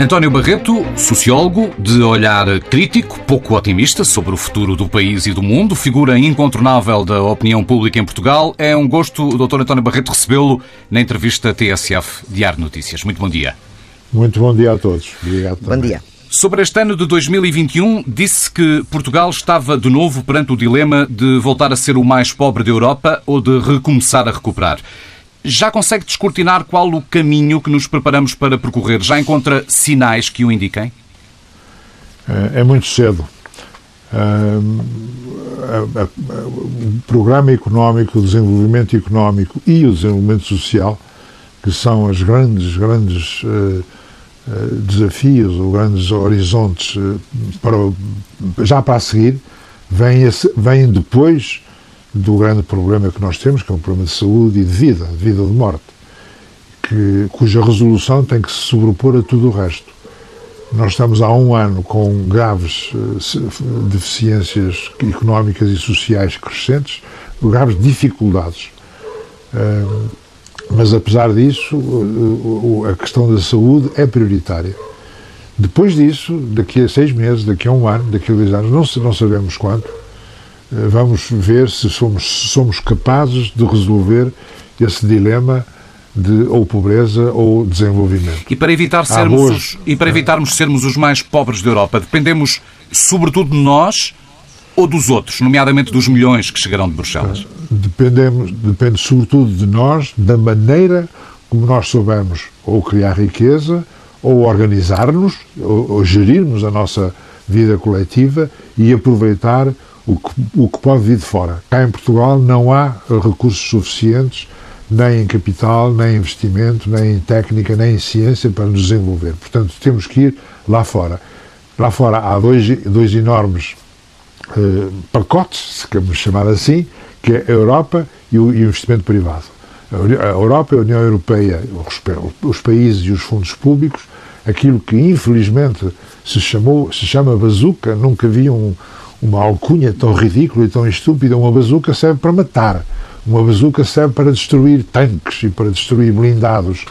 António Barreto, sociólogo, de olhar crítico, pouco otimista sobre o futuro do país e do mundo, figura incontornável da opinião pública em Portugal. É um gosto, Dr. António Barreto, recebê-lo na entrevista TSF Diário Notícias. Muito bom dia. Muito bom dia a todos. Obrigado. Bom também. dia. Sobre este ano de 2021, disse que Portugal estava de novo perante o dilema de voltar a ser o mais pobre da Europa ou de recomeçar a recuperar. Já consegue descortinar qual o caminho que nos preparamos para percorrer? Já encontra sinais que o indiquem? É, é muito cedo. O programa económico, o desenvolvimento económico e o desenvolvimento social, que são os grandes, grandes eh, eh, desafios ou grandes horizontes para, já para a seguir, vêm, vêm depois do grande problema que nós temos, que é um problema de saúde e de vida, de vida ou de morte, que, cuja resolução tem que se sobrepor a tudo o resto. Nós estamos há um ano com graves uh, deficiências económicas e sociais crescentes, graves dificuldades. Uh, mas, apesar disso, a questão da saúde é prioritária. Depois disso, daqui a seis meses, daqui a um ano, daqui a dois anos, não, não sabemos quanto, eh, vamos ver se somos, somos capazes de resolver esse dilema de ou pobreza ou desenvolvimento. E para evitar sermos os, e para evitarmos sermos os mais pobres da Europa, dependemos sobretudo de nós ou dos outros, nomeadamente dos milhões que chegarão de Bruxelas? Dependemos, depende sobretudo de nós, da maneira como nós soubermos ou criar riqueza, ou organizar-nos, ou, ou gerirmos a nossa vida coletiva e aproveitar o que, o que pode vir de fora. Cá em Portugal não há recursos suficientes, nem em capital, nem em investimento, nem em técnica, nem em ciência para nos desenvolver. Portanto, temos que ir lá fora. Lá fora há dois, dois enormes eh, pacotes, se queremos chamar assim, que é a Europa e o, investimento privado. A Europa e a União Europeia, os países e os fundos públicos, aquilo que infelizmente se chamou, se chama bazuca, nunca vi um, uma alcunha tão ridícula e tão estúpida. Uma bazuca serve para matar. Uma bazuca serve para destruir tanques e para destruir blindados.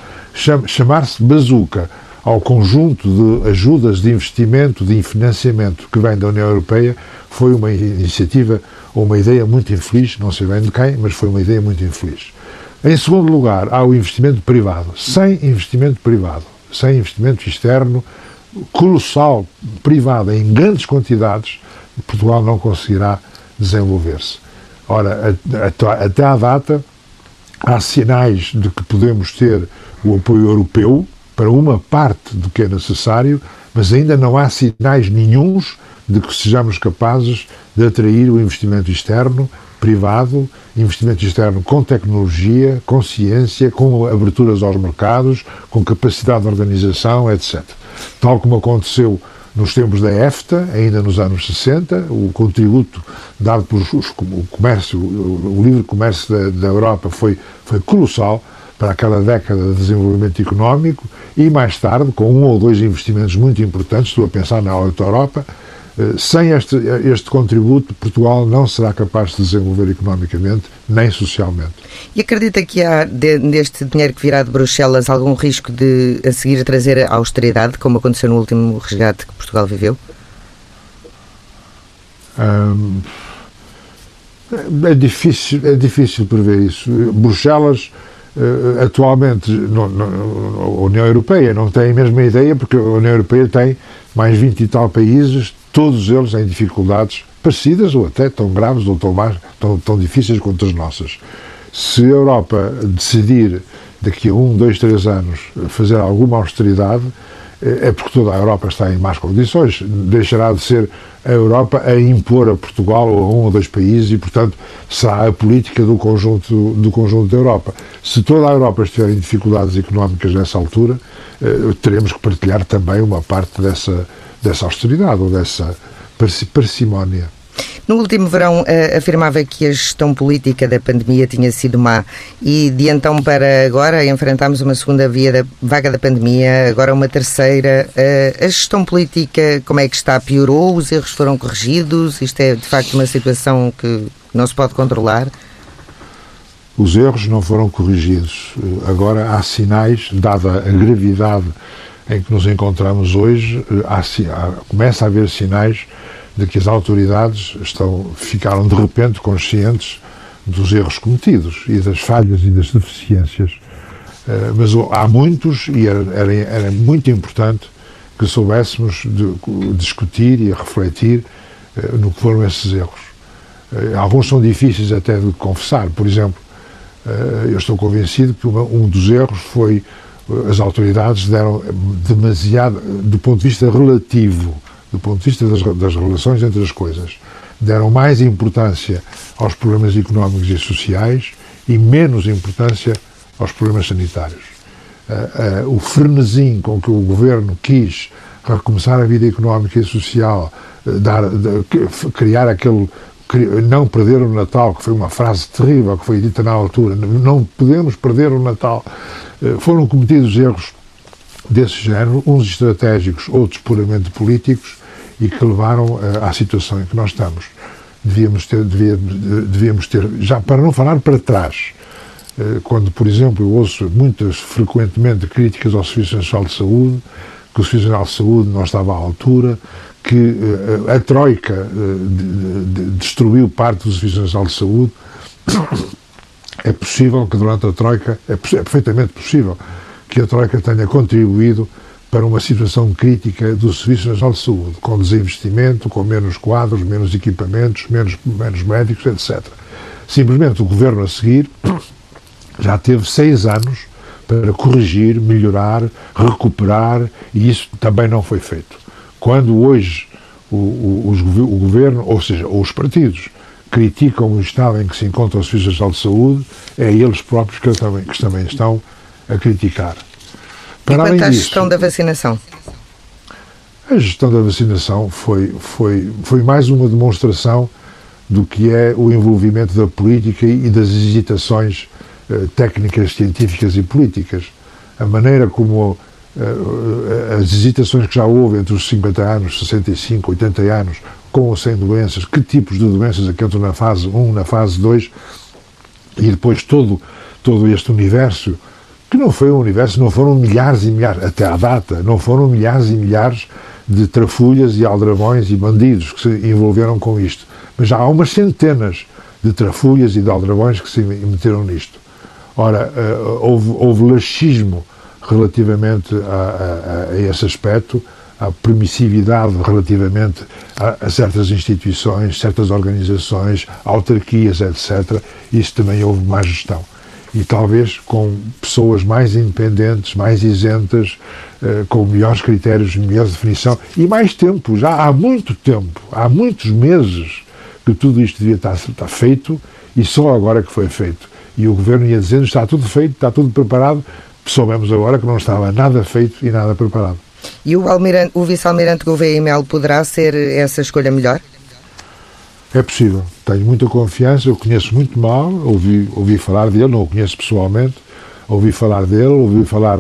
Chamar-se bazuca ao conjunto de ajudas de investimento, de financiamento que vem da União Europeia, foi uma iniciativa ou uma ideia muito infeliz, não sei bem de quem, mas foi uma ideia muito infeliz. Em segundo lugar, há o investimento privado. Sem investimento privado, sem investimento externo, colossal, privado, em grandes quantidades, Portugal não conseguirá desenvolver-se. Ora, até à data, há sinais de que podemos ter o apoio europeu para uma parte do que é necessário, mas ainda não há sinais nenhums de que sejamos capazes de atrair o investimento externo, privado, investimento externo com tecnologia, com ciência, com aberturas aos mercados, com capacidade de organização, etc. Tal como aconteceu nos tempos da EFTA, ainda nos anos 60, o contributo dado por o comércio, o livre comércio da, da Europa foi, foi colossal para aquela década de desenvolvimento económico e mais tarde, com um ou dois investimentos muito importantes, estou a pensar na Alta Europa, sem este, este contributo, Portugal não será capaz de desenvolver economicamente nem socialmente. E acredita que há, neste dinheiro que virá de Bruxelas, algum risco de a seguir trazer a austeridade, como aconteceu no último resgate que Portugal viveu? Hum, é, difícil, é difícil prever isso. Bruxelas eh, atualmente no, no, a União Europeia não tem a mesma ideia porque a União Europeia tem mais 20 e tal países, todos eles em dificuldades parecidas ou até tão graves ou tão, mais, tão, tão difíceis quanto as nossas. Se a Europa decidir daqui a um, dois, três anos fazer alguma austeridade, é porque toda a Europa está em más condições. Deixará de ser a Europa a impor a Portugal ou a um ou dois países e, portanto, será a política do conjunto, do conjunto da Europa. Se toda a Europa estiver em dificuldades económicas nessa altura, eh, teremos que partilhar também uma parte dessa, dessa austeridade ou dessa parcimónia. No último verão uh, afirmava que a gestão política da pandemia tinha sido má e de então para agora enfrentámos uma segunda via da vaga da pandemia, agora uma terceira. Uh, a gestão política, como é que está? Piorou? Os erros foram corrigidos? Isto é de facto uma situação que não se pode controlar? Os erros não foram corrigidos. Agora há sinais, dada a gravidade em que nos encontramos hoje, há, há, começa a haver sinais de que as autoridades estão, ficaram de repente conscientes dos erros cometidos e das falhas e das deficiências. Uh, mas há muitos e era, era, era, muito importante que soubéssemos de, discutir e refletir uh, no que foram esses erros. Alguns são difíceis até de confessar. Por exemplo, eu estou convencido que um dos erros foi as autoridades deram demasiado, do ponto de vista relativo, do ponto de vista das, das relações entre as coisas, deram mais importância aos problemas económicos e sociais e menos importância aos problemas sanitários. Uh, uh, o frenesim com que o governo quis recomeçar a vida económica e social, uh, dar, criar aquele não perder o Natal, que foi uma frase terrível que foi dita na altura, não podemos perder o Natal. Foram cometidos erros desse género, uns estratégicos, outros puramente políticos, e que levaram à situação em que nós estamos devíamos ter, devíamos, devíamos ter, já para não falar para trás, eh, quando, por exemplo, eu ouço muitas, frequentemente, críticas ao Serviço Nacional de Saúde, que o Serviço Nacional de Saúde não estava à altura, que eh, a Troika eh, destruiu parte do Serviço Nacional de Saúde. É possível que durante a Troika, é, é perfeitamente possível que a Troika tenha contribuído para uma situação crítica do Serviço Nacional de Saúde, com desinvestimento, com menos quadros, menos equipamentos, menos, menos médicos, etc. Simplesmente o governo a seguir já teve seis anos para corrigir, melhorar, recuperar, e isso também não foi feito. Quando hoje o, o, o governo, ou seja, os partidos, criticam o estado em que se encontra o Serviço Nacional de Saúde, é eles próprios que também, que também estão a criticar. Para e quanto à gestão da vacinação? A gestão da vacinação foi, foi, foi mais uma demonstração do que é o envolvimento da política e das hesitações uh, técnicas, científicas e políticas. A maneira como as hesitações que já houve entre os 50 anos, 65, 80 anos, com ou sem doenças, que tipos de doenças é que entram na fase 1, na fase 2, e depois todo, todo este universo que não foi um universo, não foram milhares e milhares, até à data, não foram milhares e milhares de trafulhas e aldrabões e bandidos que se envolveram com isto. Mas já há umas centenas de trafulhas e de aldrabões que se meteram nisto. Ora, eh, houve, houve laxismo relativamente a, a, a, esse aspecto, a permissividade relativamente a, a, certas instituições, certas organizações, autarquias, etc. Isso também houve má gestão e talvez com pessoas mais independentes, mais isentas, eh, com melhores critérios, melhor definição e mais tempo, já há muito tempo, há muitos meses que tudo isto devia estar, estar feito e só agora que foi feito. E o governo ia dizendo está tudo feito, está tudo preparado, soubemos agora que não estava nada feito e nada preparado. E o, o vice-almirante Gouveia e Melo poderá ser essa escolha melhor? É possível. Tenho muita confiança, eu conheço muito mal, ouvi, ouvi falar dele, não o conheço pessoalmente, ouvi falar dele, ouvi falar.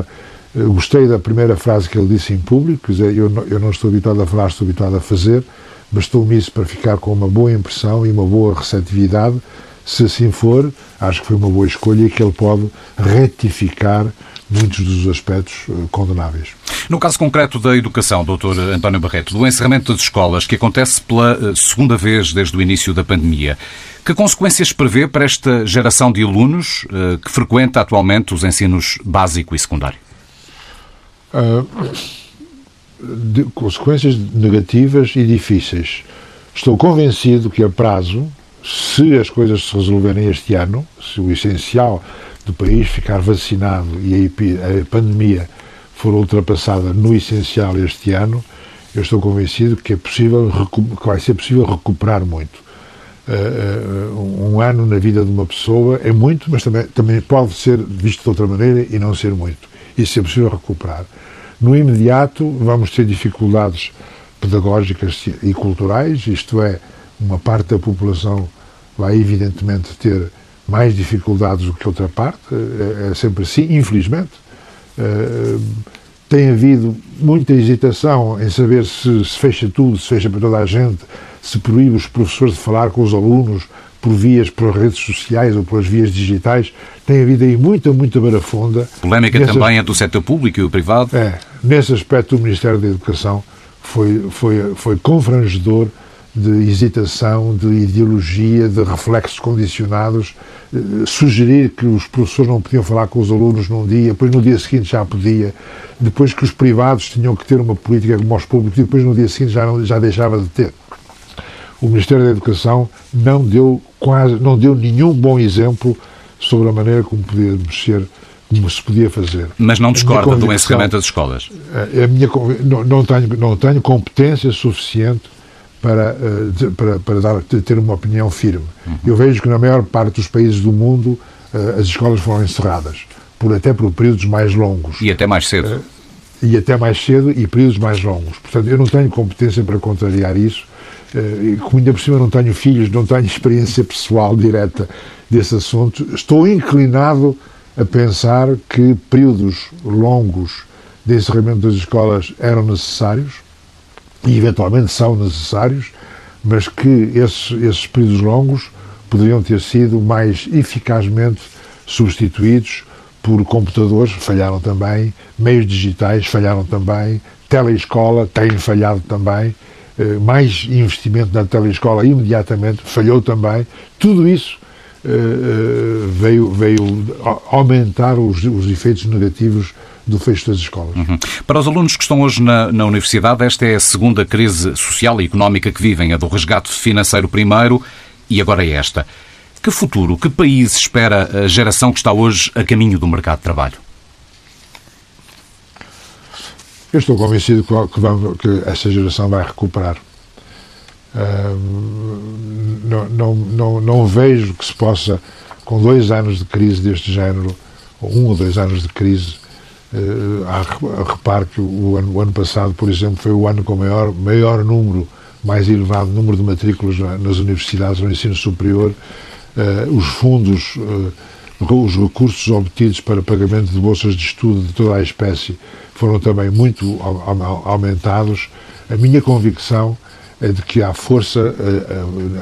Eh, gostei da primeira frase que ele disse em público, quer dizer, eu não, eu não estou habituado a falar, estou habituado a fazer, bastou-me isso para ficar com uma boa impressão e uma boa receptividade. Se assim for, acho que foi uma boa escolha e que ele pode retificar muitos dos aspectos eh, condenáveis. No caso concreto da educação, Dr. António Barreto, do encerramento das escolas, que acontece pela eh, segunda vez desde o início da pandemia, que consequências prevê para esta geração de alunos eh, que frequenta atualmente os ensinos básico e secundário? Uh, de, consequências negativas e difíceis. Estou convencido que a prazo, se as coisas se resolverem este ano, se o essencial do país ficar vacinado e a pandemia for ultrapassada no essencial este ano, eu estou convencido que é possível que vai ser possível recuperar muito. Uh, um ano na vida de uma pessoa é muito, mas também, também pode ser visto de outra maneira e não ser muito. Isso é possível recuperar. No imediato, vamos ter dificuldades pedagógicas e culturais, isto é, uma parte da população vai evidentemente ter mais dificuldades do que outra parte, é, é sempre assim, infelizmente. Uh, tem havido muita hesitação em saber se se fecha tudo, se fecha para toda a gente, se proíbe os professores de falar com os alunos por vias, por redes sociais ou pelas vias digitais, tem havido aí muita, muita barafonda. Polémica também é do setor público e o privado? É, nesse aspecto o Ministério da Educação foi, foi, foi confrangedor de hesitação, de ideologia, de reflexos condicionados, eh, sugerir que os professores não podiam falar com os alunos num dia, depois no dia seguinte já podia, depois que os privados tinham que ter uma política como os públicos e depois no dia seguinte já, não, já deixava de ter. O Ministério da Educação não deu quase, não deu nenhum bom exemplo sobre a maneira como podia mexer como se podia fazer. Mas não discorda do encerramento das escolas? Eh, a minha, não, não, tenho, não tenho competência suficiente para, eh, para, para dar, ter uma opinião firme. Eu vejo que na maior parte dos países do mundo eh, as escolas foram encerradas, por, até por períodos mais longos. E até mais cedo. E até mais cedo e períodos mais longos. Portanto, eu não tenho competência para contrariar isso. Como ainda por cima não tenho filhos, não tenho experiência pessoal direta desse assunto, estou inclinado a pensar que períodos longos de encerramento das escolas eram necessários e eventualmente são necessários, mas que esses, esses períodos longos poderiam ter sido mais eficazmente substituídos por computadores, falharam também, meios digitais falharam também, teleescola tem falhado também, eh, mais investimento na teleescola imediatamente falhou também. Tudo isso eh, eh, veio, veio aumentar os, os efeitos negativos do fecho das escolas. Uhum. Para os alunos que estão hoje na, na, universidade, esta é a segunda crise social e económica que vivem, a do resgate financeiro primeiro e agora é esta. Que futuro, que país espera a geração que está hoje a caminho do mercado de trabalho? Eu estou convencido que, vamos, que essa geração vai recuperar não, não, não, não vejo que se possa, com dois anos de crise deste género, ou um ou dois anos de crise, uh, repare que o ano, o ano, passado, por exemplo, foi o ano com maior, maior número, mais elevado número de matrículas nas universidades no ensino superior, uh, os fundos, uh, os recursos obtidos para pagamento de bolsas de estudo de toda a espécie foram também muito aumentados. A minha convicção é de que há força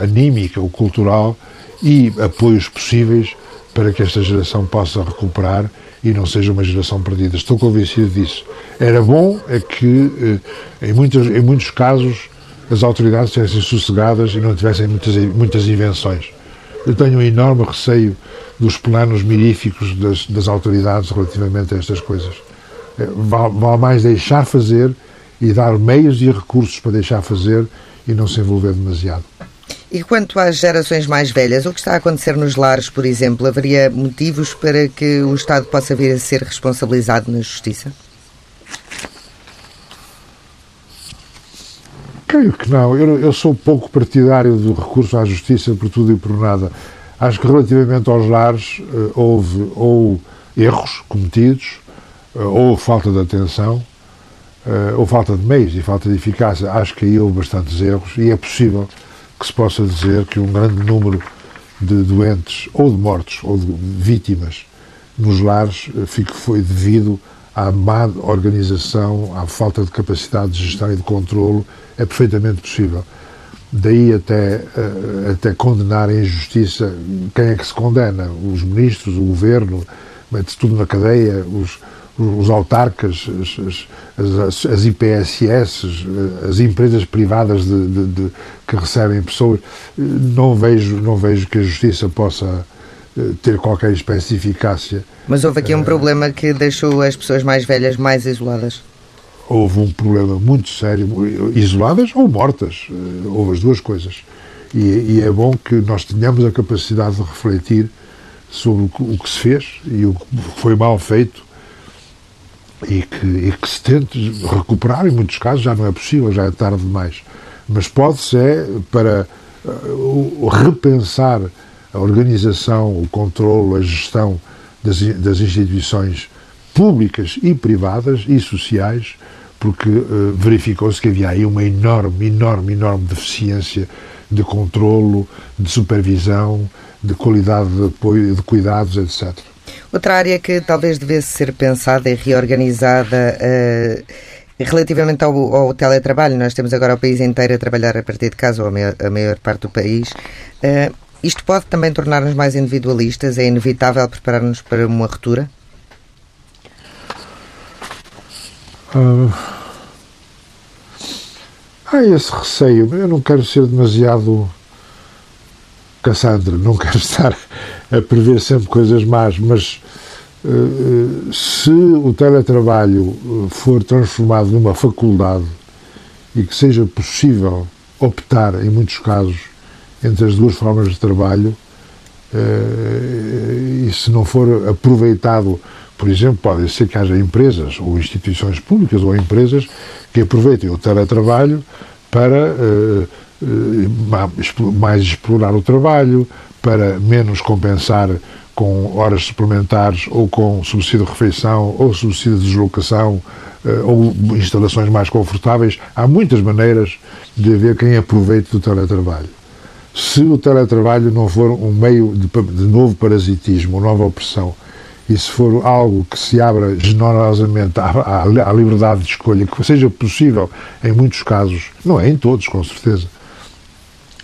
anímica ou cultural e apoios possíveis para que esta geração possa recuperar e não seja uma geração perdida. Estou convencido disso. Era bom é que, uh, em, muitos, em muitos casos, as autoridades estivessem sossegadas e não tivessem muitas, muitas invenções. Eu tenho um enorme receio dos planos miríficos das, das autoridades relativamente a estas coisas. Vale, vale mais deixar fazer e dar meios e recursos para deixar fazer e não se envolver demasiado. E quanto às gerações mais velhas, o que está a acontecer nos lares, por exemplo, haveria motivos para que o Estado possa vir a ser responsabilizado na Justiça? Creio que não. Eu, eu sou pouco partidário do recurso à Justiça por tudo e por nada. Acho que relativamente aos lares eh, houve ou erros cometidos, eh, ou falta de atenção, uh, ou falta de meios e falta de eficácia. Acho que aí houve bastantes erros e é possível que se possa dizer que um grande número de doentes, ou de mortos, ou de vítimas nos lares uh, foi devido à má organização, à falta de capacidade de gestão e de controlo. É perfeitamente possível. Daí até, uh, até condenar em justiça quem é que se condena? Os ministros, o governo, mete-se tudo na cadeia, os, os autarcas, as, as, as IPSS, as empresas privadas de, de, de, que recebem pessoas, não vejo, não vejo que a justiça possa eh, ter qualquer espécie de eficácia. Mas houve aqui um uh, problema que deixou as pessoas mais velhas mais isoladas? Houve um problema muito sério, isoladas ou mortas, eh, houve as duas coisas. E, e é bom que nós tenhamos a capacidade de refletir sobre o que se fez e o que foi mal feito e que, e que se tente recuperar, em muitos casos já não é possível, já é tarde demais. Mas pode-se é para uh, repensar a organização, o controle, a gestão das, das instituições públicas e privadas e sociais, porque uh, verificou-se que havia aí uma enorme, enorme, enorme deficiência de controlo, de supervisão, de qualidade de apoio, de cuidados, etc. Outra área que talvez devesse ser pensada e reorganizada uh, relativamente ao, ao, teletrabalho, nós temos agora o país inteiro a trabalhar a partir de casa, ou a maior, a maior parte do país, uh, isto pode também tornar-nos mais individualistas? É inevitável preparar-nos para uma ruptura? Uh, há esse receio. Eu não quero ser demasiado Cassandra, não quero estar a prever sempre coisas más, mas uh, se o teletrabalho for transformado numa faculdade e que seja possível optar, em muitos casos, entre as duas formas de trabalho, e se não for aproveitado, por exemplo, pode ser que haja empresas ou instituições públicas ou empresas que aproveitem o teletrabalho para uh, mais explorar o trabalho, para menos compensar com horas suplementares ou com subsídio de refeição ou subsídio de deslocação ou instalações mais confortáveis. Há muitas maneiras de haver quem aproveite do teletrabalho. Se o teletrabalho não for um meio de, de novo parasitismo, nova opressão, e se for algo que se abra generosamente à, à, à, liberdade de escolha, que seja possível em muitos casos, não é em todos, com certeza,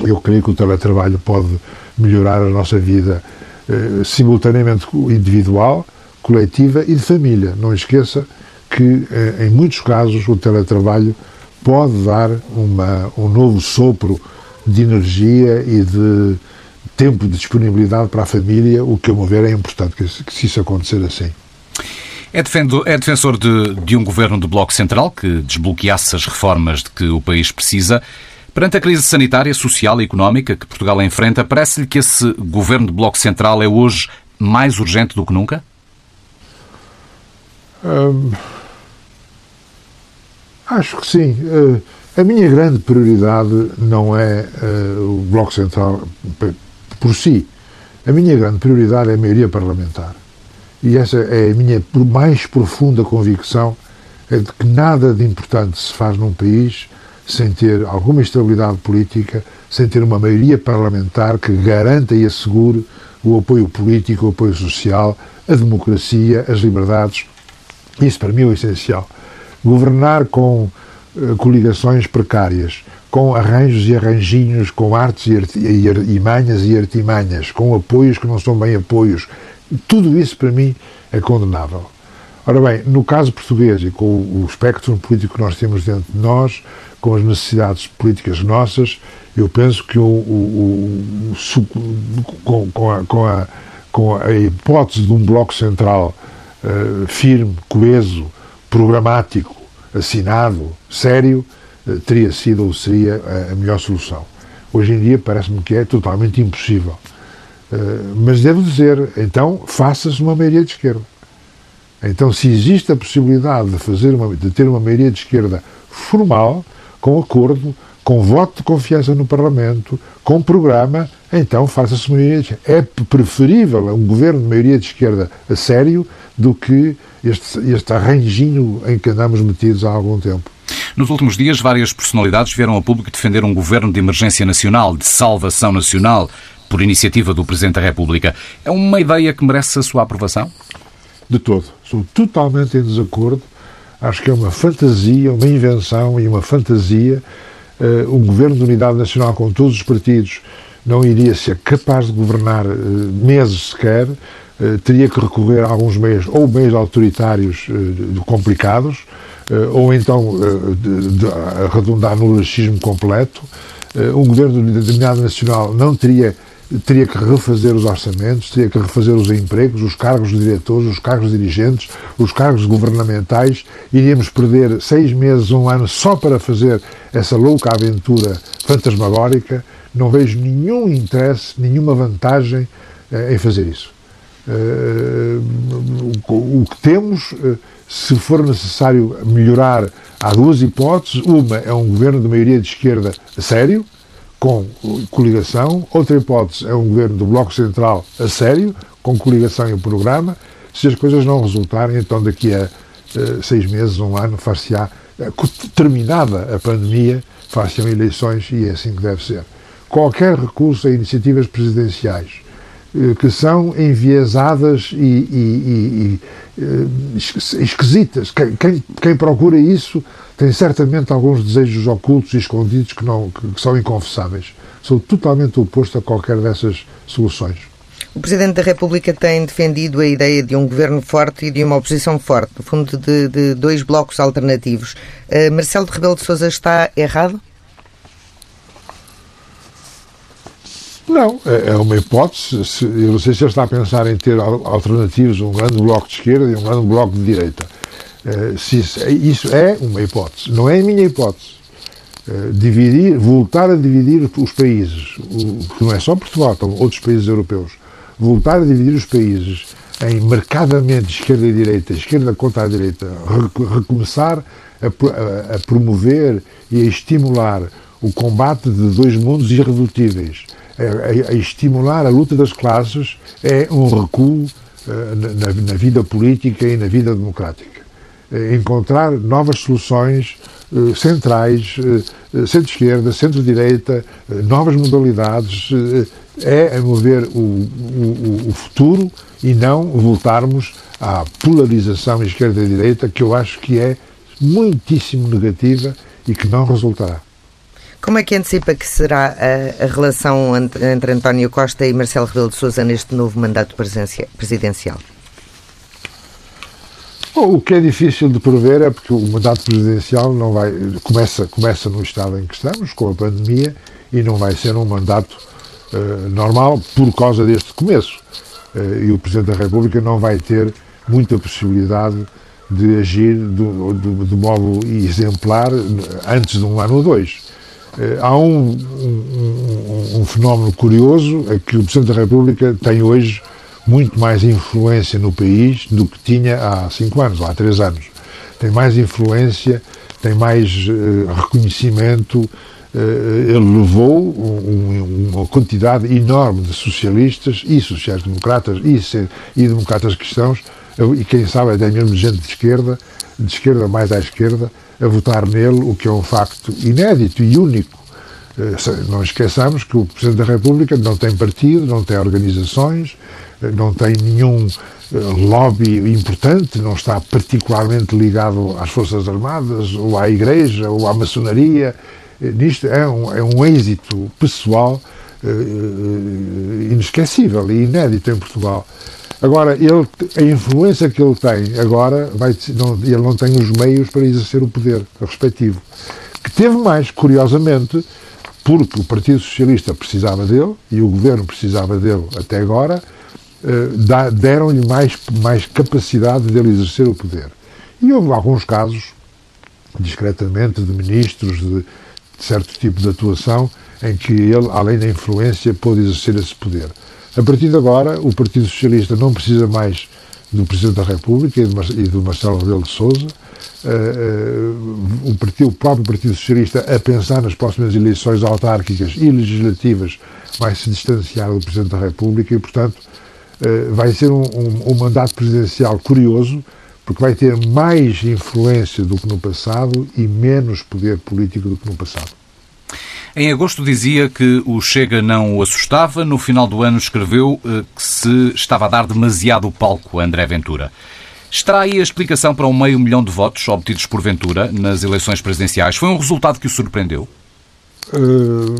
eu creio que o teletrabalho pode melhorar a nossa vida eh, simultaneamente individual, coletiva e de família. Não esqueça que, eh, em muitos casos, o teletrabalho pode dar uma, um novo sopro de energia e de tempo de disponibilidade para a família, o que, a meu ver, é importante que, que isso acontecer assim. É, defendo, é defensor de, de um governo do Bloco Central que desbloqueasse as reformas de que o país precisa. Perante a crise sanitária, social e económica que Portugal enfrenta, parece-lhe que esse governo de Bloco Central é hoje mais urgente do que nunca? Hum, acho que sim. Uh, a minha grande prioridade não é uh, o Bloco Central por si. A minha grande prioridade é a maioria parlamentar. E essa é a minha mais profunda convicção é de que nada de importante se faz num país sem ter alguma estabilidade política, sem ter uma maioria parlamentar que garanta e assegure o apoio político, o apoio social, a democracia, as liberdades. Isso para mim é o essencial. Governar com uh, coligações precárias, com arranjos e arranjinhos, com artes e, e, e manhas e artimanhas, com apoios que não são bem apoios, tudo isso para mim é condenável. Ora bem, no caso português e com o espectro político que nós temos dentro de nós, com as necessidades políticas nossas, eu penso que o, o, o com, com, a, com, a, com, a, hipótese de um bloco central uh, firme, coeso, programático, assinado, sério, uh, teria sido ou seria a, a melhor solução. Hoje em dia parece-me que é totalmente impossível. Uh, mas devo dizer, então, faça-se uma maioria de esquerda. Então, se existe a possibilidade de, fazer uma, de ter uma maioria de esquerda formal, com acordo, com voto de confiança no Parlamento, com programa, então faça-se maioria de esquerda. É preferível um governo de maioria de esquerda a sério do que este, este arranjinho em que andamos metidos há algum tempo. Nos últimos dias, várias personalidades vieram ao público defender um governo de emergência nacional, de salvação nacional, por iniciativa do Presidente da República. É uma ideia que merece a sua aprovação? de todo. Sou totalmente em desacordo. Acho que é uma fantasia, uma invenção e uma fantasia. Uh, um governo de unidade nacional com todos os partidos não iria ser capaz de governar uh, meses sequer. Uh, teria que recorrer a alguns meios, ou meios autoritários complicados, ou então de, de, arredondar no laxismo completo. um governo de unidade nacional não teria teria que refazer os orçamentos, teria que refazer os empregos, os cargos de diretores, os cargos dirigentes, os cargos governamentais. Iríamos perder seis meses, um ano só para fazer essa louca aventura fantasmagórica. Não vejo nenhum interesse, nenhuma vantagem eh, em fazer isso. Uh, o, que temos, uh, se for necessário melhorar, há duas hipóteses. Uma é um governo de maioria de esquerda sério, com coligação. Outra hipótese é um governo do Bloco Central a sério, com coligação e programa. Se as coisas não resultarem, então daqui a uh, seis meses, um ano, far-se-á, uh, terminada a pandemia, far-se-ão eleições e é assim que deve ser. Qualquer recurso a iniciativas presidenciais eh, que são enviesadas e, e, e, e esquisitas. Quem, quem, quem, procura isso tem certamente alguns desejos ocultos e escondidos que, não, que são inconfessáveis. Sou totalmente oposto a qualquer dessas soluções. O Presidente da República tem defendido a ideia de um governo forte e de uma oposição forte, no fundo, de, de dois blocos alternativos. Uh, Marcelo de Rebelo de Sousa está errado? Não, é, é uma hipótese. Eu não sei se ele está a pensar em ter alternativas, um grande bloco de esquerda e um grande bloco de direita. Uh, se isso, é uma hipótese, não é a minha hipótese. Dividir, voltar a dividir os países, que não é só Portugal, estão outros países europeus, voltar a dividir os países em marcadamente esquerda e direita, esquerda contra a direita, recomeçar a, a promover e a estimular o combate de dois mundos irredutíveis, a, a, estimular a luta das classes, é um recuo uh, na, vida política e na vida democrática. Encontrar novas soluções uh, centrais, centro-esquerda, centro-direita, novas modalidades, é, a meu ver, o, o, o futuro e não voltarmos à polarização esquerda-direita, que eu acho que é muitíssimo negativa e que não resultará. Como é que antecipa que será a, a relação entre, António Costa e Marcelo Rebelo de Sousa neste novo mandato presidencial? Bom, o que é difícil de prever é porque o mandato presidencial não vai começa começa no estado em que estamos com a pandemia e não vai ser um mandato uh, normal por causa deste começo uh, e o presidente da República não vai ter muita possibilidade de agir do, de modo exemplar antes de um ano ou dois. Eh, há um, um, um, fenómeno curioso, é que o Presidente da República tem hoje muito mais influência no país do que tinha há cinco anos, ou há três anos. Tem mais influência, tem mais uh, reconhecimento. Uh, ele levou um, uma quantidade enorme de socialistas e sociais-democratas e, e democratas cristãos, e quem sabe até mesmo gente de esquerda, de esquerda mais à esquerda, a votar nele, o que é um facto inédito e único. Eh, não esqueçamos que o Presidente da República não tem partido, não tem organizações, eh, não tem nenhum eh, lobby importante, não está particularmente ligado às Forças Armadas, ou à Igreja, ou à maçonaria. Nisto é um, é um êxito pessoal inesquecível e inédito em Portugal. Agora, ele, a influência que ele tem agora, vai, não, ele não tem os meios para exercer o poder respectivo. Que teve mais, curiosamente, porque o Partido Socialista precisava dele e o governo precisava dele até agora, eh, deram-lhe mais, mais capacidade de ele exercer o poder. E houve alguns casos, discretamente, de ministros de, de certo tipo de atuação, em que ele, além da influência, pôde exercer esse poder. A partir de agora, o Partido Socialista não precisa mais do Presidente da República e do Marcelo Rebelo de Sousa. Uh, uh, o, partido, o próprio Partido Socialista, a pensar nas próximas eleições autárquicas e legislativas, vai se distanciar do Presidente da República e, portanto, uh, vai ser um, um, um mandato presidencial curioso, porque vai ter mais influência do que no passado e menos poder político do que no passado. Em agosto dizia que o Chega não o assustava. No final do ano escreveu eh, que se estava a dar demasiado palco a André Ventura. Estará aí a explicação para um meio milhão de votos obtidos por Ventura nas eleições presidenciais? Foi um resultado que o surpreendeu? Uh,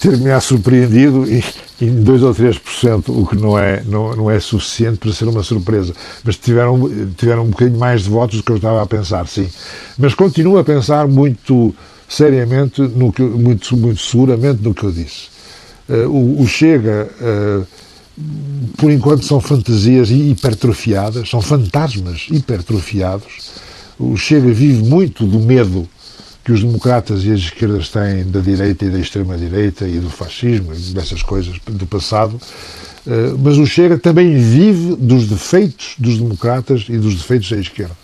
ter-me surpreendido em 2 ou 3%, o que não é, não, não é suficiente para ser uma surpresa. Mas tiveram, tiveram um bocadinho mais de votos do que eu estava a pensar, sim. Mas continuo a pensar muito seriamente, no que, muito, muito seguramente, no que eu disse. Uh, o, o, Chega, uh, por enquanto, são fantasias hipertrofiadas, são fantasmas hipertrofiados. O Chega vive muito do medo que os democratas e as esquerdas têm da direita e da extrema-direita e do fascismo e dessas coisas do passado. Uh, mas o Chega também vive dos defeitos dos democratas e dos defeitos da esquerda.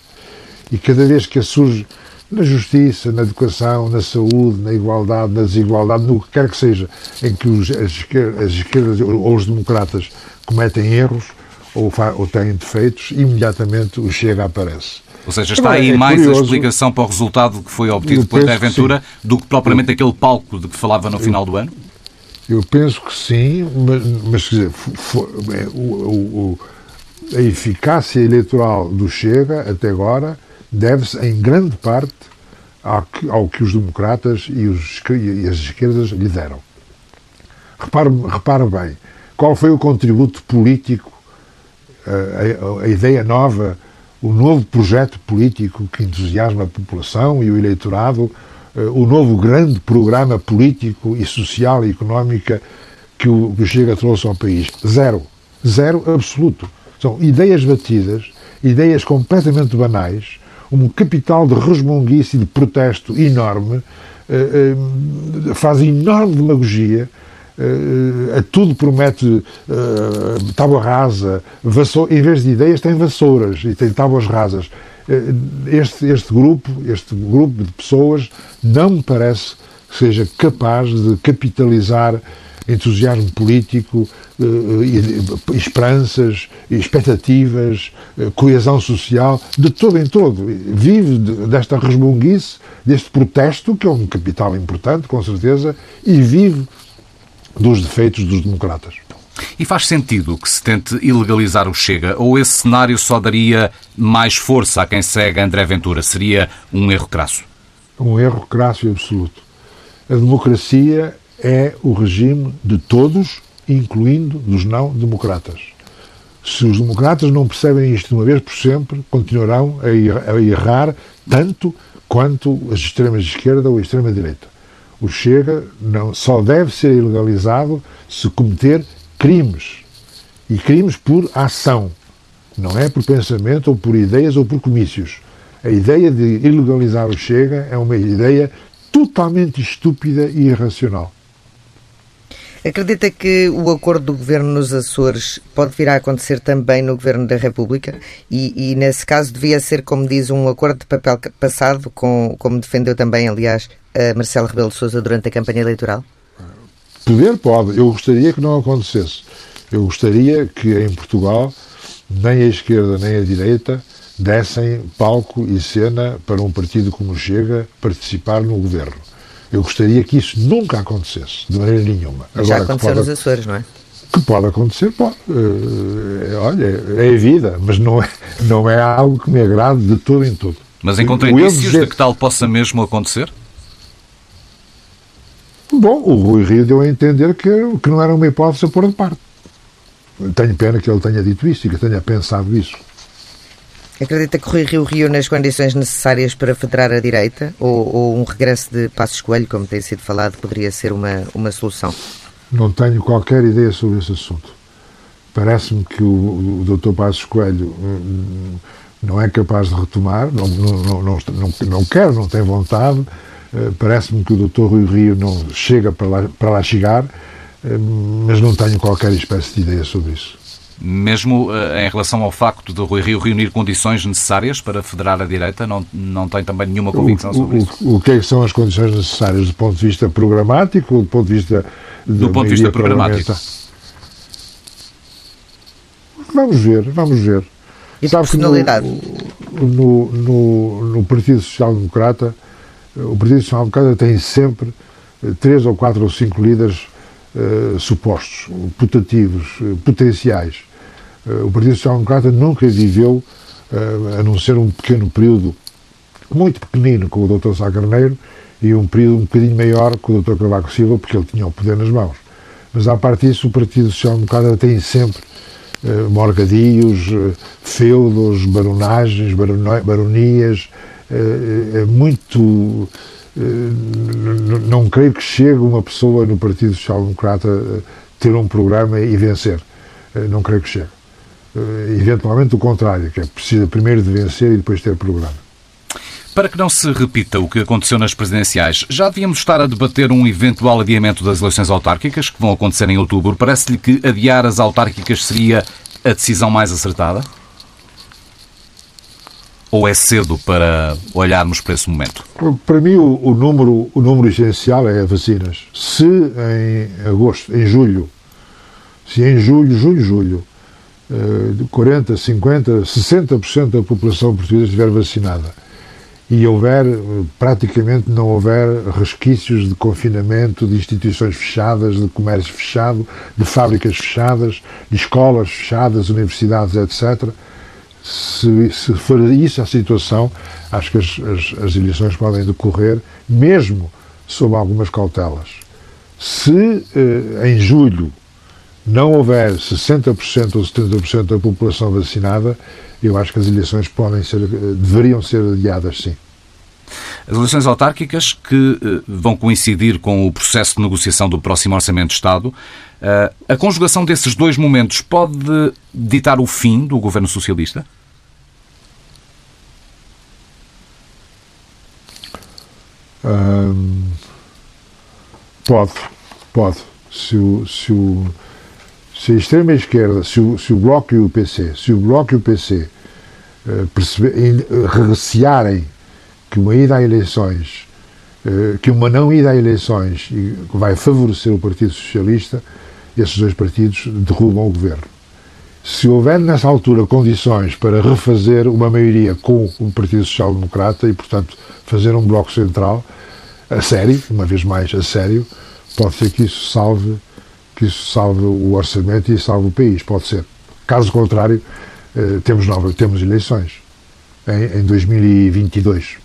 E cada vez que surge na justiça, na educação, na saúde, na igualdade, na desigualdade, no que quer que seja, em que os, as, esquerdas, as esquerdas ou os democratas cometem erros ou, ou têm defeitos, imediatamente o Chega aparece. Ou seja, está aí é mais curioso, a explicação para o resultado que foi obtido por André Ventura do que propriamente aquele palco de que falava no final do ano? Eu penso que sim, mas, mas quer dizer, for, é, o, o, a eficácia eleitoral do Chega, até agora, deve-se em grande parte ao que, os democratas e, os, e, as esquerdas lhe deram. Repare, bem, qual foi o contributo político, a, a, a ideia nova, o novo projeto político que entusiasma a população e o eleitorado, o novo grande programa político e social e económico que o, que o Chega trouxe ao país? Zero. Zero absoluto. São ideias batidas, ideias completamente banais, um capital de resmunguice e de protesto enorme, eh, eh, faz enorme demagogia, eh, a tudo promete tábua rasa, em vez de ideias tem vassouras e tem tábuas rasas. Este, este grupo, este grupo de pessoas não me parece que seja capaz de capitalizar entusiasmo político, eh, eh, esperanças, expectativas, eh, coesão social, de todo em todo. Vive desta resmunguice, deste protesto, que é um capital importante, com certeza, e vive dos defeitos dos democratas. E faz sentido que se tente ilegalizar o Chega? Ou esse cenário só daria mais força a quem segue André Ventura? Seria um erro crasso? Um erro crasso e absoluto. A democracia é o regime de todos, incluindo dos não-democratas. Se os democratas não percebem isto de uma vez por sempre, continuarão a errar tanto quanto as extremas de esquerda ou a extrema direita. O Chega não, só deve ser ilegalizado se cometer crimes. E crimes por ação. Não é por pensamento ou por ideias ou por comícios. A ideia de ilegalizar o Chega é uma ideia totalmente estúpida e irracional. Acredita que o acordo do governo nos Açores pode vir a acontecer também no governo da República? E, e nesse caso devia ser, como diz, um acordo de papel passado, com, como defendeu também, aliás, Marcelo Rebelo de Sousa durante a campanha eleitoral? Poder pode. Eu gostaria que não acontecesse. Eu gostaria que em Portugal nem a esquerda nem a direita dessem palco e cena para um partido como Chega participar no governo. Eu gostaria que isso nunca acontecesse, de maneira nenhuma. Agora, Já aconteceu pode, nos Açores, não é? Que pode acontecer, pode. Uh, olha, é a vida, mas não é, não é algo que me agrade de todo em todo. Mas encontra indícios dizer... de que tal possa mesmo acontecer? Bom, o Rui Rio deu a entender que, que não era uma hipótese a pôr de parte. Tenho pena que ele tenha dito isso e que tenha pensado isso. Acredita que Rui Rio reúne as condições necessárias para federar a direita? Ou, ou, um regresso de Passos Coelho, como tem sido falado, poderia ser uma, uma solução? Não tenho qualquer ideia sobre esse assunto. Parece-me que o, o Dr. Passos Coelho hum, não é capaz de retomar, não, não, não, não, não quer, não tem vontade. Uh, Parece-me que o Dr. Rui Rio não chega para lá, para lá chegar, uh, mas não tenho qualquer espécie de ideia sobre isso mesmo uh, em relação ao facto de Rui Rio reunir condições necessárias para federar a direita, não, não tem também nenhuma convicção o, sobre o, isso? O, que é que são as condições necessárias do ponto de vista programático ou do ponto de vista do ponto de vista programático? Vamos ver, vamos ver. E Sabe personalidade? No, no, no, no Partido Social Democrata, o Partido Social Democrata tem sempre eh, três ou quatro ou cinco líderes uh, supostos, putativos, uh, potenciais. Uh, o Partido Social Democrata nunca viveu, a não ser um pequeno período, muito pequenino, com o Dr. Sá Carneiro, e um período um bocadinho maior com o Dr. Cavaco Silva, porque ele tinha o poder nas mãos. Mas, à parte disso, o Partido Social Democrata tem sempre uh, morgadios, feudos, baronagens, baronias, é muito eh, não creio que chegue uma pessoa no Partido Social Democrata a ter um programa e vencer. Eh, não creio que chegue. Eh, eventualmente o contrário, que é preciso primeiro de vencer e depois ter programa. Para que não se repita o que aconteceu nas presidenciais, já devíamos estar a debater um eventual adiamento das eleições autárquicas, que vão acontecer em outubro. Parece-lhe que adiar as autárquicas seria a decisão mais acertada? Ou é cedo para olharmos para esse momento? Para mim, o, o, número, o número essencial é vacinas. Se em agosto, em julho, se em julho, julho, julho, 40, 50, 60% da população portuguesa estiver vacinada e houver, praticamente não houver resquícios de confinamento, de instituições fechadas, de comércio fechado, de fábricas fechadas, de escolas fechadas, universidades, etc., se, se for isso a situação, acho que as, as, as eleições podem decorrer, mesmo sob algumas cautelas. Se eh, em julho não houver 60% ou 70% da população vacinada, eu acho que as eleições podem ser, eh, deveriam ser adiadas, sim. As eleições autárquicas que eh, vão coincidir com o processo de negociação do próximo Orçamento de Estado, eh, a conjugação desses dois momentos pode ditar o fim do governo socialista? Pode, pode. Se o, se o, se a extrema-esquerda, se o, se o Bloco e o PC, se o Bloco e o PC uh, perceber, recearem que uma ida a eleições, uh, que uma não ida a eleições vai favorecer o Partido Socialista, esses dois partidos derrubam o governo. Se houver nessa altura condições para refazer uma maioria com o Partido Social Democrata e, portanto, fazer um bloco central, a sério, uma vez mais a sério, pode ser que isso salve que isso salve o orçamento e salve o país, pode ser. Caso contrário, eh, temos, novas, temos eleições em, em 2022.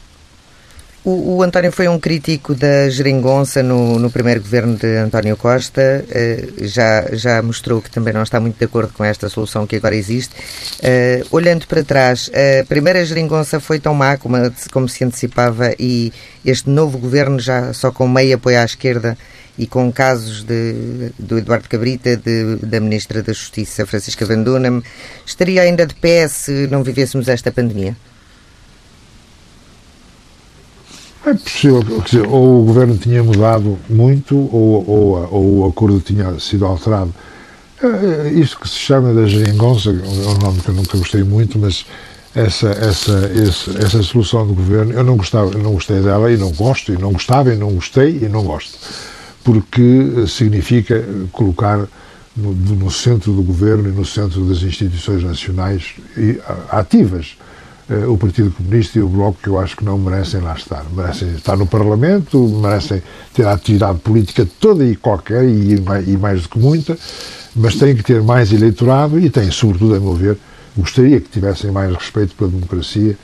O, o, António foi um crítico da geringonça no, no primeiro governo de António Costa. Uh, já, já mostrou que também não está muito de acordo com esta solução que agora existe. Uh, olhando para trás, a primeira geringonça foi tão má como, como se antecipava e este novo governo, já só com meio apoio à esquerda, e com casos de, do Eduardo Cabrita, de, da Ministra da Justiça, Francisca Van estaria ainda de pé se não vivêssemos esta pandemia? É possível, quer dizer, ou o governo tinha mudado muito, ou, ou, ou o acordo tinha sido alterado. É, é, isto que se chama da geringonça, é um nome que eu nunca gostei muito, mas essa, essa, essa, essa solução do governo, eu não gostava, eu não gostei dela e não gosto, e não gostava e não gostei e não gosto porque significa colocar no, no, centro do governo e no centro das instituições nacionais ativas o Partido Comunista e o Bloco, que eu acho que não merecem lá estar. Merecem estar no Parlamento, merecem ter a atividade política toda e qualquer, e, e mais do que muita, mas têm que ter mais eleitorado e têm, sobretudo, a meu ver, gostaria que tivessem mais respeito pela democracia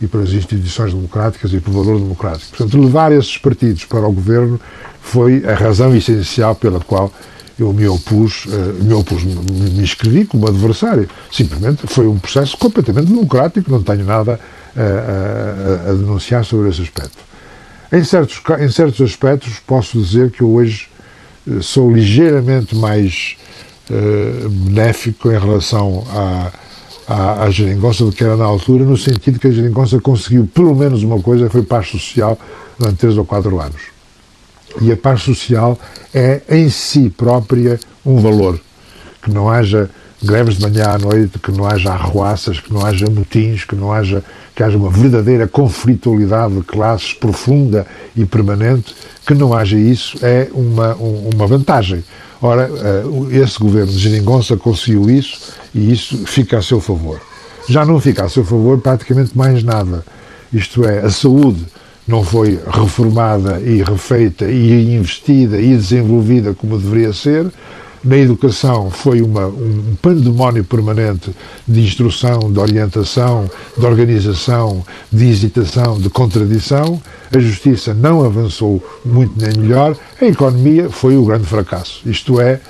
e pelas instituições democráticas e pelo valor democrático. Portanto, levar esses partidos para o governo foi a razão essencial pela qual eu me opus, uh, me opus, me, inscrevi como adversário. Simplesmente foi um processo completamente democrático, não tenho nada a, a, a denunciar sobre esse aspecto. Em certos, em certos aspectos, posso dizer que eu hoje eh, sou ligeiramente mais uh, benéfico em relação à, à, à geringonça do que era na altura, no sentido que a geringonça conseguiu pelo menos uma coisa, foi paz social durante três ou quatro anos. E a paz social é em si própria um valor. Que não haja greves de manhã à noite, que não haja arruaças, que não haja motins, que não haja que haja uma verdadeira conflitualidade de classes profunda e permanente, que não haja isso é uma, uma vantagem. Ora, eh, esse governo de Geringonça conseguiu isso e isso fica a seu favor. Já não fica a seu favor praticamente mais nada. Isto é, a saúde não foi reformada e refeita e investida e desenvolvida como deveria ser. Na educação foi uma, um pandemónio permanente de instrução, de orientação, de organização, de hesitação, de contradição. A justiça não avançou muito nem melhor. A economia foi o grande fracasso. Isto é,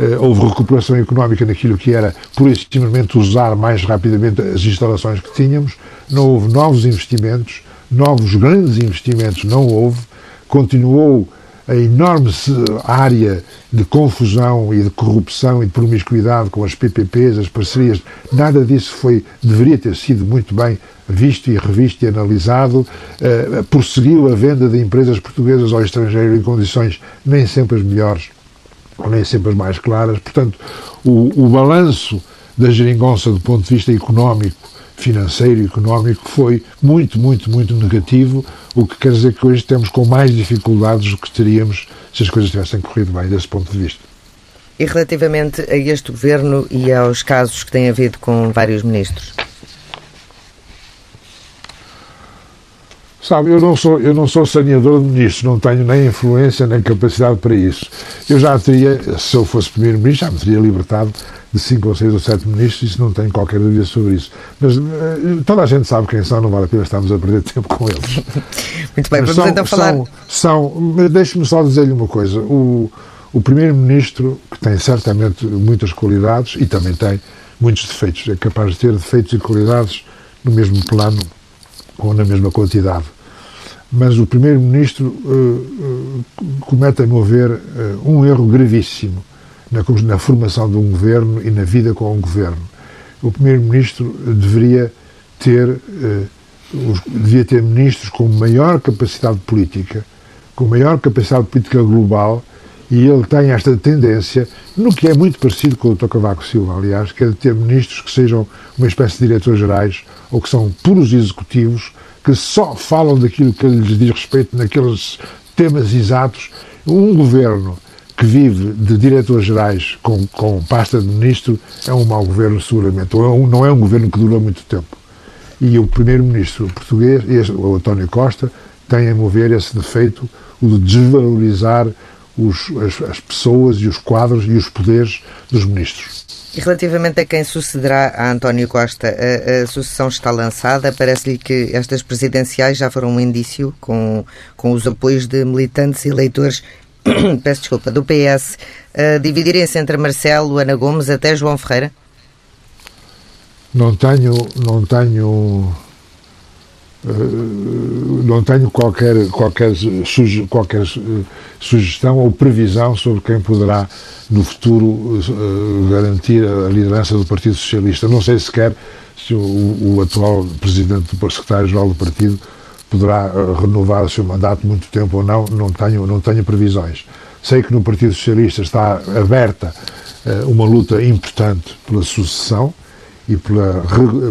eh, houve recuperação económica naquilo que era, por isso, simplesmente usar mais rapidamente as instalações que tínhamos. Não houve novos investimentos novos grandes investimentos não houve, continuou a enorme área de confusão e de corrupção e de promiscuidade com as PPPs, as parcerias, nada disso foi, deveria ter sido muito bem visto e revisto e analisado, uh, prosseguiu a venda de empresas portuguesas ao estrangeiro em condições nem sempre as melhores nem sempre as mais claras. Portanto, o, o balanço da geringonça do ponto de vista económico financeiro e económico foi muito, muito, muito negativo, o que quer dizer que hoje temos com mais dificuldades do que teríamos se as coisas tivessem corrido bem desse ponto de vista. E relativamente a este governo e aos casos que têm havido com vários ministros? Sabe, eu não sou, eu não sou saneador de ministros, não tenho nem influência nem capacidade para isso. Eu já teria, se eu fosse primeiro-ministro, já me teria libertado de cinco ou seis ou sete ministros, isso não tenho qualquer dúvida sobre isso. Mas uh, toda a gente sabe quem são, não vale a pena estarmos a perder tempo com eles. Muito bem, vamos são, então falar. São, são Deixe-me só dizer-lhe uma coisa. O, o primeiro-ministro, que tem certamente muitas qualidades e também tem muitos defeitos, é capaz de ter defeitos e qualidades no mesmo plano ou na mesma quantidade. Mas o primeiro-ministro uh, uh, comete, a meu ver, um erro gravíssimo na, na, formação de um governo e na vida com um governo. O primeiro-ministro deveria ter os, devia ter ministros com maior capacidade política, com maior capacidade política global, e ele tem esta tendência, no que é muito parecido com o Dr. Cavaco Silva, aliás, que é de ter ministros que sejam uma espécie de diretores-gerais ou que são puros executivos, que só falam daquilo que lhes diz respeito naqueles temas exatos. Um governo que vive de diretores-gerais com, com pasta de ministro é um mau governo, seguramente. Ou é um, não é um governo que dura muito tempo. E o primeiro-ministro português, este, o António Costa, tem, a mover esse defeito, o de desvalorizar os, as, as pessoas e os quadros e os poderes dos ministros. E relativamente a quem sucederá a António Costa, a, a sucessão está lançada. Parece-lhe que estas presidenciais já foram um indício com, com os apoios de militantes e eleitores peço desculpa, do PS, dividirem-se entre Marcelo, Ana Gomes até João Ferreira? Não tenho, não tenho eh, não tenho qualquer, qualquer, suge, qualquer eh, sugestão ou previsão sobre quem poderá, no futuro, eh, garantir a liderança do Partido Socialista. Não sei sequer se o, o atual presidente do secretário-geral do partido poderá renovar o seu mandato muito tempo ou não, não tenho, não tenho previsões. Sei que no Partido Socialista está aberta uma luta importante pela sucessão e pela,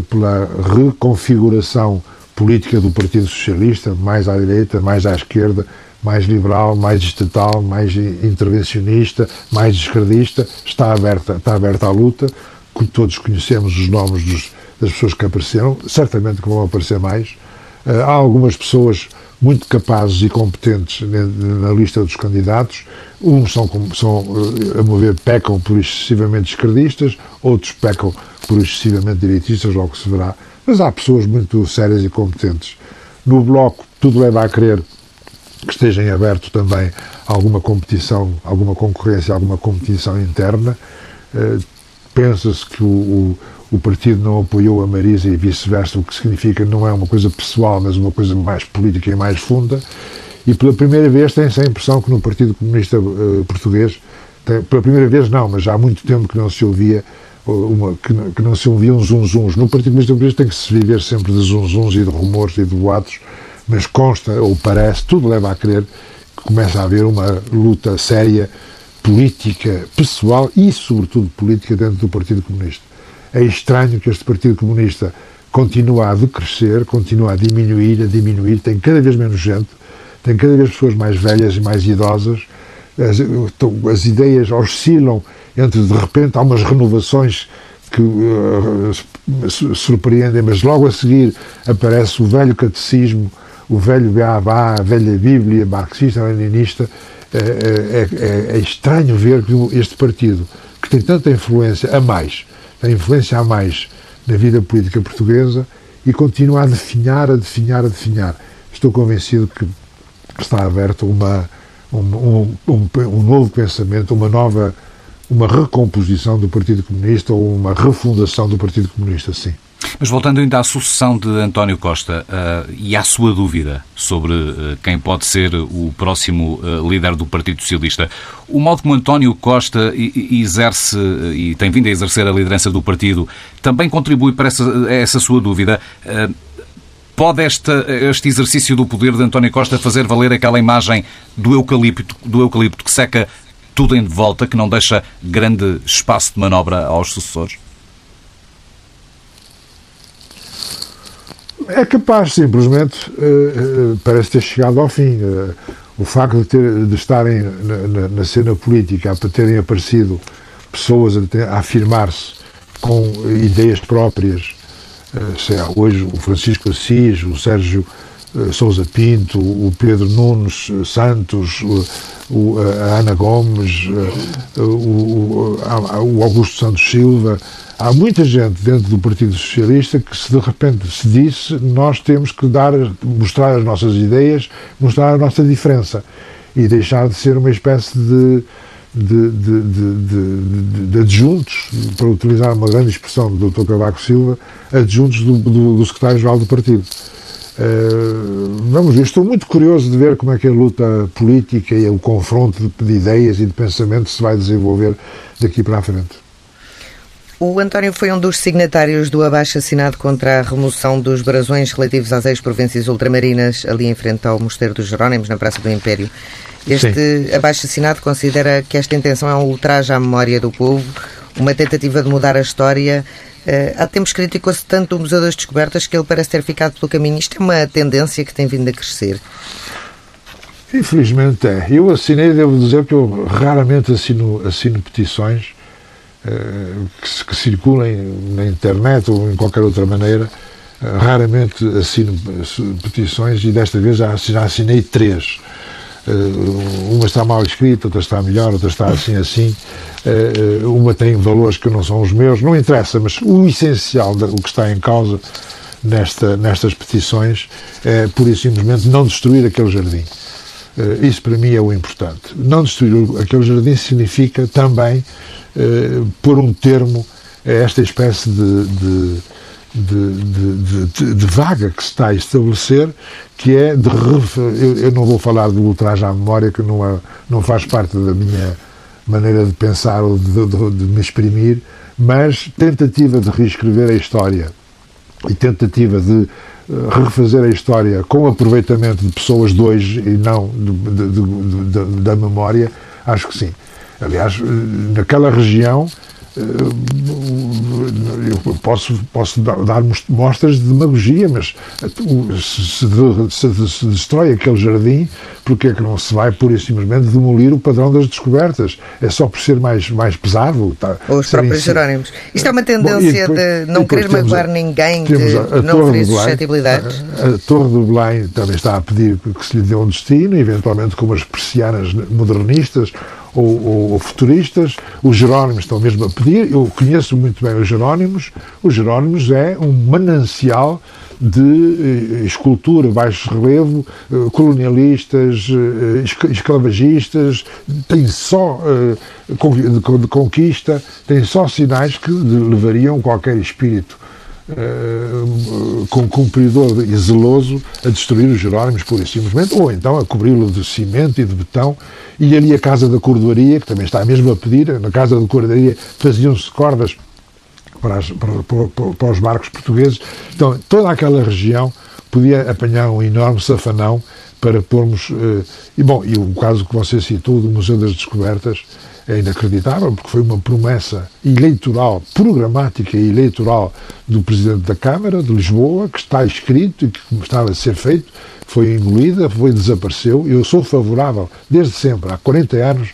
pela reconfiguração política do Partido Socialista, mais à direita, mais à esquerda, mais liberal, mais estatal, mais intervencionista, mais esquerdista, está aberta, está aberta à luta. Todos conhecemos os nomes dos, das pessoas que apareceram, certamente que vão aparecer mais. Eh, há algumas pessoas muito capazes e competentes na lista dos candidatos. Uns são, são eh, a meu ver, pecam por excessivamente esquerdistas, outros pecam por excessivamente direitistas, logo se verá mas há pessoas muito sérias e competentes. No Bloco, tudo leva a crer que esteja em aberto também alguma competição, alguma concorrência, alguma competição interna. Uh, Pensa-se que o, o, partido não apoiou a Marisa e vice-versa, o que significa não é uma coisa pessoal, mas uma coisa mais política e mais funda. E pela primeira vez tem-se a impressão que no Partido Comunista uh, Português, tem, pela primeira vez não, mas há muito tempo que não se ouvia uma, que, que, não se ouviam zunzuns. No Partido Comunista Português tem que se viver sempre de zunzuns e de rumores e de boatos, mas consta, ou parece, tudo leva a crer que começa a haver uma luta séria política, pessoal e, sobretudo, política dentro do Partido Comunista. É estranho que este Partido Comunista continue a decrescer, continue a diminuir, a diminuir, tem cada vez menos gente, tem cada vez pessoas mais velhas e mais idosas, as, as ideias oscilam entre de repente há umas renovações que uh, surpreendem, mas logo a seguir aparece o velho catecismo, o velho Beabá, a velha Bíblia marxista-leninista. É, é, é, é, estranho ver que este partido, que tem tanta influência a mais, tem influência a mais na vida política portuguesa e continua a definhar, a definhar, a definhar. Estou convencido que está aberto uma, um, um, um, novo pensamento, uma nova uma recomposição do Partido Comunista ou uma refundação do Partido Comunista, sim. Mas voltando ainda à sucessão de António Costa uh, e à sua dúvida sobre uh, quem pode ser o próximo uh, líder do Partido Socialista, o modo como António Costa exerce e tem vindo a exercer a liderança do partido também contribui para essa, essa sua dúvida. Pode esta, este exercício do poder de António Costa fazer valer aquela imagem do eucalipto, do eucalipto que seca tudo em volta, que não deixa grande espaço de manobra aos sucessores? É capaz, simplesmente, uh, uh, parece ter chegado ao fim. Uh, o facto de, ter, de estarem na, na, na, cena política, para terem aparecido pessoas a, a afirmar-se com ideias próprias, sei lá, hoje o Francisco Assis, o Sérgio Sousa Pinto, o Pedro Nunes Santos, o, a Ana Gomes, o, o, Augusto Santos Silva. Há muita gente dentro do Partido Socialista que, se de repente se disse, nós temos que dar, mostrar as nossas ideias, mostrar a nossa diferença e deixar de ser uma espécie de, adjuntos, para utilizar uma grande expressão do Dr. Cavaco Silva, adjuntos do, do, do secretário-geral do partido. Vamos ver, estou muito curioso de ver como é que a luta política e o confronto de, ideias e de pensamento se vai desenvolver daqui para a frente. O António foi um dos signatários do abaixo assinado contra a remoção dos brasões relativos às ex-províncias ultramarinas ali em frente ao Mosteiro dos Jerónimos, na Praça do Império. Este abaixo-assinado considera que esta intenção é um ultraje à memória do povo, uma tentativa de mudar a história. Uh, há tempos criticou-se tanto o Museu das Descobertas que ele parece ter ficado pelo caminho. Isto é uma tendência que tem vindo a crescer. Infelizmente é. Eu assinei, devo dizer que eu raramente assino, assino petições uh, que, que, circulem na internet ou em qualquer outra maneira. Uh, raramente assino petições e desta vez já, já assinei três. Uh, uma está mal escrita, outra está melhor, outra está assim assim. Uh, uma tem valores que não são os meus, não interessa, mas o essencial, o que está em causa nesta, nestas petições é, pura e simplesmente, não destruir aquele jardim. Isso para mim é o importante. Não destruir aquele jardim significa também pôr um termo a esta espécie de, de de, de, de, de, vaga que se está a estabelecer, que é de. Eu, eu não vou falar do ultraje à memória, que não, é, não faz parte da minha maneira de pensar ou de, me exprimir, mas tentativa de reescrever a história e tentativa de eh, refazer a história com aproveitamento de pessoas de hoje e não da memória, acho que sim. Aliás, eh, naquela região eu posso, posso dar mostras de demagogia, mas se, se, se, destrói aquele jardim, porque é que não se vai pura e simplesmente demolir o padrão das descobertas? É só por ser mais, mais pesado? Tá, Ou os próprios Jerónimos. Isto é uma tendência Bom, depois, de não querer magoar ninguém, de a, a não oferecer suscetibilidades? A, a, Torre do Belém também está a pedir que se lhe dê um destino, eventualmente com umas persianas modernistas, ou, ou, ou, futuristas, os Jerónimos estão mesmo a pedir, eu conheço muito bem os Jerónimos, os Jerónimos é um manancial de eh, escultura, baixo relevo, eh, colonialistas, eh, esclavagistas, tem só de conquista, tem só sinais que levariam qualquer espírito Uh, com cumpridor e zeloso a destruir os Jerónimos, pura e simplesmente, ou então a cobri-lo de cimento e de betão e ali a Casa da Cordoaria, que também está mesmo a pedir, na Casa da Cordoaria faziam-se cordas para, as, para, para, para, os barcos portugueses. Então, toda aquela região podia apanhar um enorme safanão para pormos. Uh, e, bom, e o caso que você citou do Museu das Descobertas é inacreditável, porque foi uma promessa eleitoral, programática e eleitoral do Presidente da Câmara de Lisboa, que está escrito e que estava a ser feito, foi engolida, foi desapareceu. Eu sou favorável, desde sempre, há 40 anos,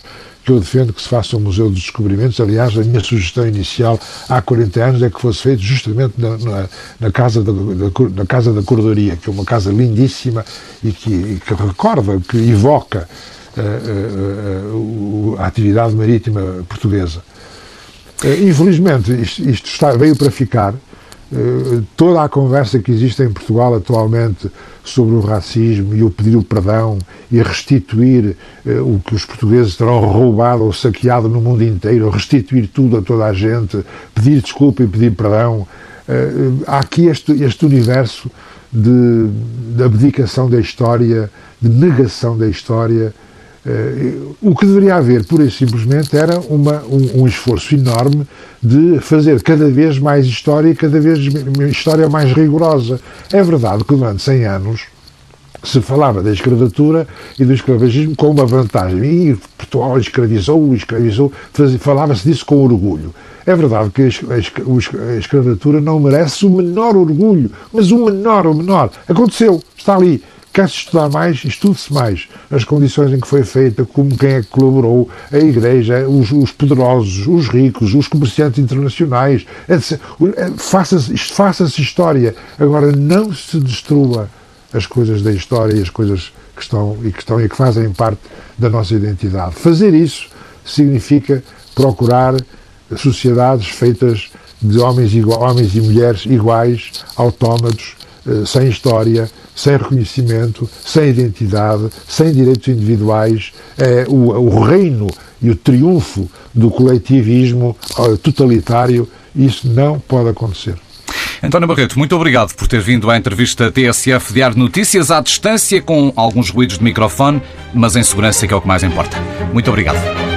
que eu defendo que se faça um Museu dos Descobrimentos. Aliás, a minha sugestão inicial há 40 anos é que fosse feito justamente na, na, na casa, da, da, na casa da Cordoaria, que é uma casa lindíssima e que, e que recorda, que evoca a, a, a atividade marítima portuguesa. Eh, infelizmente, isto, isto está, veio para ficar. Eh, toda a conversa que existe em Portugal atualmente sobre o racismo e o pedir o perdão e restituir eh, o que os portugueses terão roubado ou saqueado no mundo inteiro, restituir tudo a toda a gente, pedir desculpa e pedir perdão. há aqui este, este universo de, de abdicação da história, de negação da história, o que deveria haver, pura e simplesmente, era uma, um, um, esforço enorme de fazer cada vez mais história e cada vez história mais rigorosa. É verdade que durante 100 anos se falava da escravatura e do escravagismo com uma vantagem. E Portugal escravizou, escravizou, falava-se disso com orgulho. É verdade que a escravatura não merece o menor orgulho, mas o menor, o menor. Aconteceu, está ali. Quer-se estudar mais, estude-se mais. As condições em que foi feita, como quem é que colaborou, a Igreja, os, os poderosos, os ricos, os comerciantes internacionais. Faça-se faça história. Agora, não se destrua as coisas da história e as coisas que estão e que estão e que fazem parte da nossa identidade. Fazer isso significa procurar sociedades feitas de homens, homens e mulheres iguais, autómatos, sem história, sem reconhecimento, sem identidade, sem direitos individuais. É, o, o reino e o triunfo do coletivismo eh, totalitário, isso não pode acontecer. António Barreto, muito obrigado por ter vindo à entrevista TSF de Notícias à distância, com alguns ruídos de microfone, mas em segurança, que é o que mais importa. Muito obrigado.